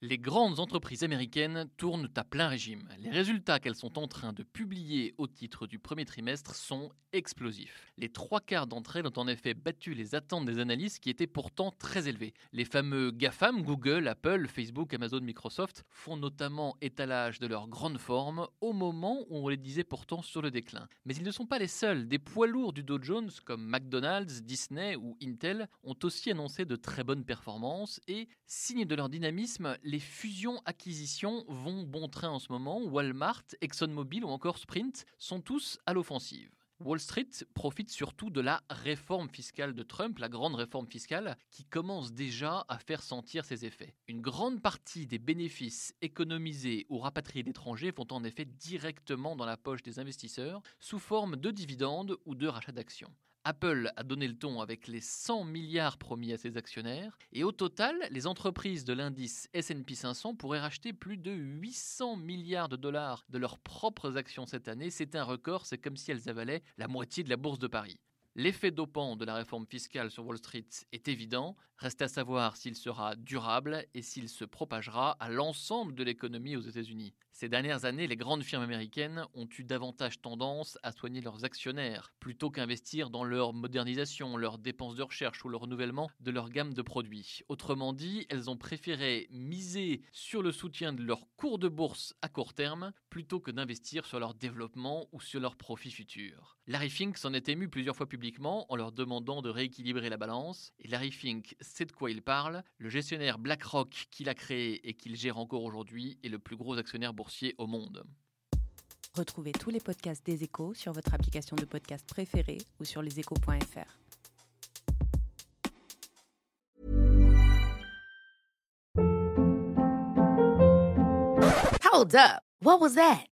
Les grandes entreprises américaines tournent à plein régime. Les résultats qu'elles sont en train de publier au titre du premier trimestre sont explosifs. Les trois quarts d'entre elles ont en effet battu les attentes des analystes qui étaient pourtant très élevées. Les fameux GAFAM, Google, Apple, Facebook, Amazon, Microsoft, font notamment étalage de leur grande forme au moment où on les disait pourtant sur le déclin. Mais ils ne sont pas les seuls. Des poids lourds du Dow Jones comme McDonald's, Disney ou Intel ont aussi annoncé de très bonnes performances et, signe de leur dynamisme, les fusions-acquisitions vont bon train en ce moment. Walmart, ExxonMobil ou encore Sprint sont tous à l'offensive. Wall Street profite surtout de la réforme fiscale de Trump, la grande réforme fiscale, qui commence déjà à faire sentir ses effets. Une grande partie des bénéfices économisés ou rapatriés d'étrangers vont en effet directement dans la poche des investisseurs sous forme de dividendes ou de rachats d'actions. Apple a donné le ton avec les 100 milliards promis à ses actionnaires, et au total, les entreprises de l'indice SP 500 pourraient racheter plus de 800 milliards de dollars de leurs propres actions cette année. C'est un record, c'est comme si elles avalaient la moitié de la bourse de Paris. L'effet dopant de la réforme fiscale sur Wall Street est évident, reste à savoir s'il sera durable et s'il se propagera à l'ensemble de l'économie aux États-Unis. Ces dernières années, les grandes firmes américaines ont eu davantage tendance à soigner leurs actionnaires plutôt qu'investir dans leur modernisation, leurs dépenses de recherche ou le renouvellement de leur gamme de produits. Autrement dit, elles ont préféré miser sur le soutien de leur cours de bourse à court terme plutôt que d'investir sur leur développement ou sur leurs profits futurs. Larry Fink s'en est ému plusieurs fois publiquement en leur demandant de rééquilibrer la balance. Et Larry Fink sait de quoi il parle. Le gestionnaire BlackRock qu'il a créé et qu'il gère encore aujourd'hui est le plus gros actionnaire boursier au monde. Retrouvez tous les podcasts des échos sur votre application de podcast préférée ou sur leséchos.fr. Hold up. What was that?